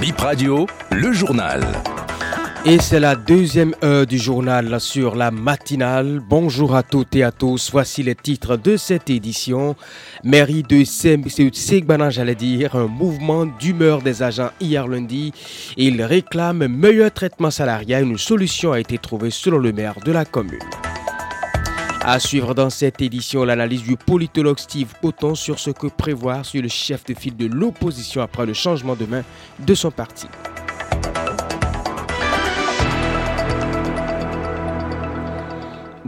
Bip Radio, le journal. Et c'est la deuxième heure du journal sur la matinale. Bonjour à toutes et à tous. Voici les titres de cette édition. Mairie de Segbana, j'allais dire, un mouvement d'humeur des agents hier lundi. Ils réclament meilleur traitement salarial. Une solution a été trouvée selon le maire de la commune. À suivre dans cette édition l'analyse du politologue Steve Poton sur ce que prévoir sur le chef de file de l'opposition après le changement de main de son parti.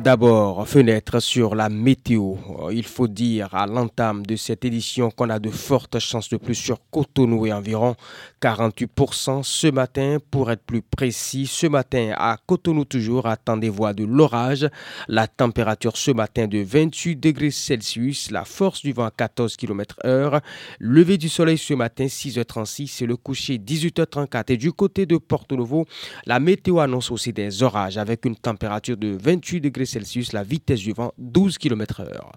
D'abord, fenêtre sur la météo. Il faut dire à l'entame de cette édition qu'on a de fortes chances de plus sur Cotonou et environ 48% ce matin. Pour être plus précis, ce matin à Cotonou toujours, attendez-vous de l'orage. La température ce matin de 28 degrés Celsius, la force du vent à 14 km heure. Levé du soleil ce matin 6h36 et le coucher 18h34. Et du côté de Porto Novo, la météo annonce aussi des orages avec une température de 28 degrés Celsius, la vitesse du vent 12 km heure.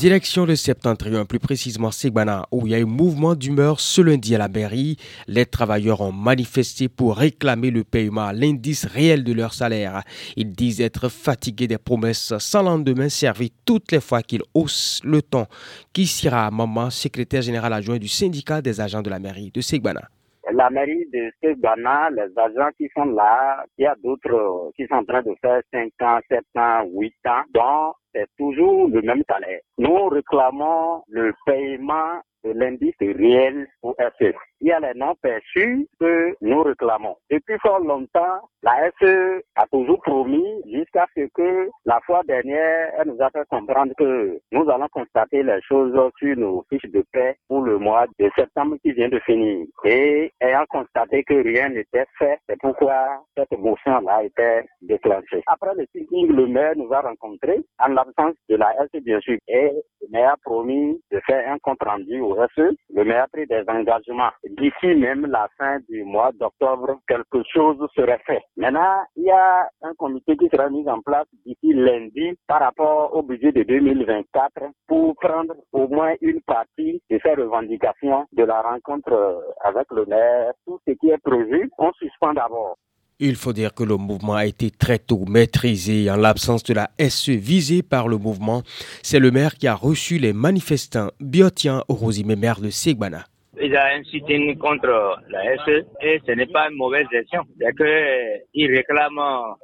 Direction le septentrion, plus précisément Segbana, où il y a eu mouvement d'humeur ce lundi à la mairie. Les travailleurs ont manifesté pour réclamer le paiement à l'indice réel de leur salaire. Ils disent être fatigués des promesses sans lendemain servies toutes les fois qu'ils haussent le ton. Sera Maman, secrétaire général adjoint du syndicat des agents de la mairie de Segbana la mairie de Segbana, les agents qui sont là, il y a d'autres qui sont en train de faire 5 ans, 7 ans, 8 ans, donc c'est toujours le même salaire. Nous réclamons le paiement de l'indice réel au FE. Il y a les noms perçus que nous réclamons. Depuis fort longtemps, la FE a toujours promis jusqu'à ce que la fois dernière, elle nous a fait comprendre que nous allons constater les choses sur nos fiches de paix pour le mois de septembre qui vient de finir. Et ayant constaté que rien n'était fait, c'est pourquoi cette motion-là était déclenchée. Après le sitting, le maire nous a rencontrés en l'absence de la FE, bien sûr. Et le maire a promis de faire un compte rendu au FE. Le maire a pris des engagements. D'ici même la fin du mois d'octobre, quelque chose serait fait. Maintenant, il y a un comité qui sera mis en place d'ici lundi par rapport au budget de 2024 pour prendre au moins une partie de ces revendications de la rencontre avec le maire. Tout ce qui est prévu, on suspend d'abord. Il faut dire que le mouvement a été très tôt maîtrisé en l'absence de la SE visée par le mouvement. C'est le maire qui a reçu les manifestants Biotian Orozime, maire de Segbana il a un contre la SE et ce n'est pas une mauvaise gestion. C'est qu'il réclame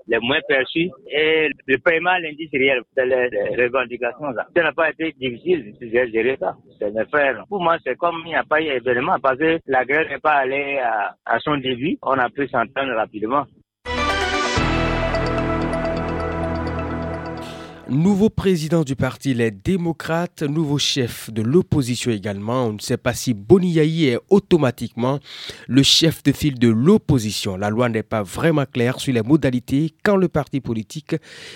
les moins perçus et le paiement réel, c'est les revendications là. Ça n'a pas été difficile de gérer ça. C'est le faire. Pour moi, c'est comme il n'y a pas eu d'événement parce que la guerre n'est pas allée à son début. On a pu s'entendre rapidement. Nouveau président du parti Les Démocrates, nouveau chef de l'opposition également. On ne sait pas si Boniaï est automatiquement le chef de file de l'opposition. La loi n'est pas vraiment claire sur les modalités quand le parti politique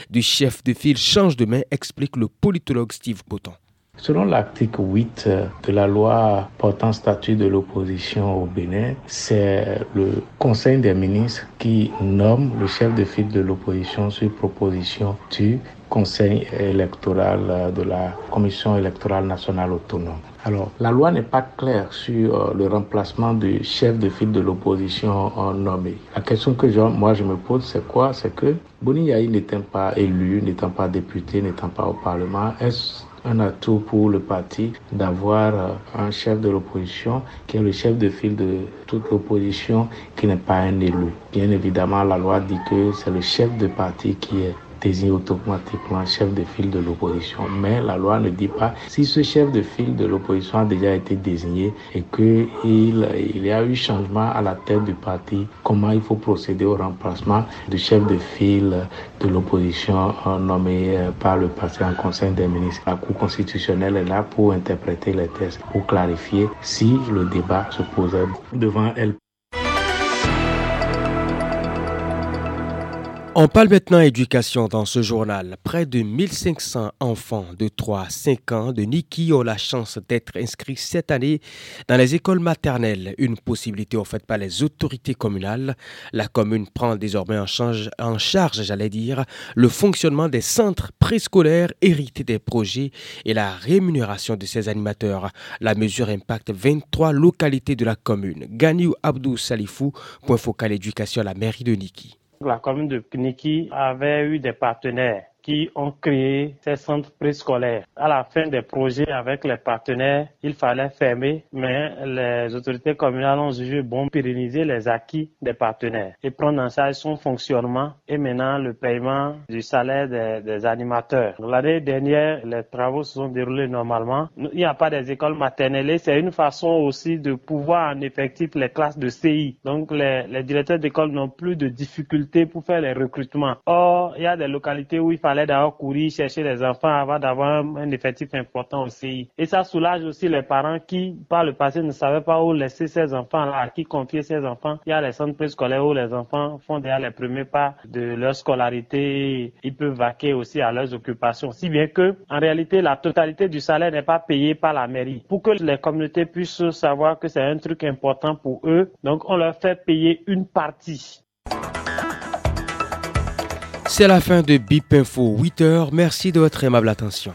du chef de file change de main, explique le politologue Steve Botton. Selon l'article 8 de la loi portant statut de l'opposition au Bénin, c'est le Conseil des ministres qui nomme le chef de file de l'opposition sur proposition du Conseil électoral de la Commission électorale nationale autonome. Alors, la loi n'est pas claire sur euh, le remplacement du chef de file de l'opposition nommé. La question que moi je me pose, c'est quoi? C'est que Boni Yahi n'étant pas élu, n'étant pas député, n'étant pas au Parlement, est-ce un atout pour le parti d'avoir euh, un chef de l'opposition qui est le chef de file de toute l'opposition qui n'est pas un élu? Bien évidemment, la loi dit que c'est le chef de parti qui est désigne automatiquement chef de file de l'opposition. Mais la loi ne dit pas si ce chef de file de l'opposition a déjà été désigné et qu'il il y a eu changement à la tête du parti, comment il faut procéder au remplacement du chef de file de l'opposition nommé euh, par le parti en conseil des ministres. La Cour constitutionnelle est là pour interpréter les tests, pour clarifier si le débat se posait devant elle. On parle maintenant éducation dans ce journal. Près de 1500 enfants de 3 à 5 ans de Niki ont la chance d'être inscrits cette année dans les écoles maternelles, une possibilité offerte par les autorités communales. La commune prend désormais en charge, j'allais dire, le fonctionnement des centres préscolaires hérités des projets et la rémunération de ses animateurs. La mesure impacte 23 localités de la commune. Ganiou Abdou Salifou, point focal éducation à la mairie de Niki. La commune de Kniki avait eu des partenaires qui ont créé ces centres préscolaires. À la fin des projets avec les partenaires, il fallait fermer, mais les autorités communales ont jugé bon pérenniser les acquis des partenaires et prendre en charge son fonctionnement et maintenant le paiement du salaire des, animateurs. L'année dernière, les travaux se sont déroulés normalement. Il n'y a pas des écoles maternelles c'est une façon aussi de pouvoir en effectif les classes de CI. Donc les, les directeurs d'école n'ont plus de difficultés pour faire les recrutements. Or, il y a des localités où il fallait fallait d'abord courir chercher les enfants avant d'avoir un effectif important aussi. Et ça soulage aussi les parents qui, par le passé, ne savaient pas où laisser ces enfants-là, à qui confier ces enfants. Il y a les centres préscolaires où les enfants font déjà les premiers pas de leur scolarité. Ils peuvent vaquer aussi à leurs occupations. Si bien que, en réalité, la totalité du salaire n'est pas payée par la mairie. Pour que les communautés puissent savoir que c'est un truc important pour eux, donc on leur fait payer une partie. C'est la fin de BIP Info 8h. Merci de votre aimable attention.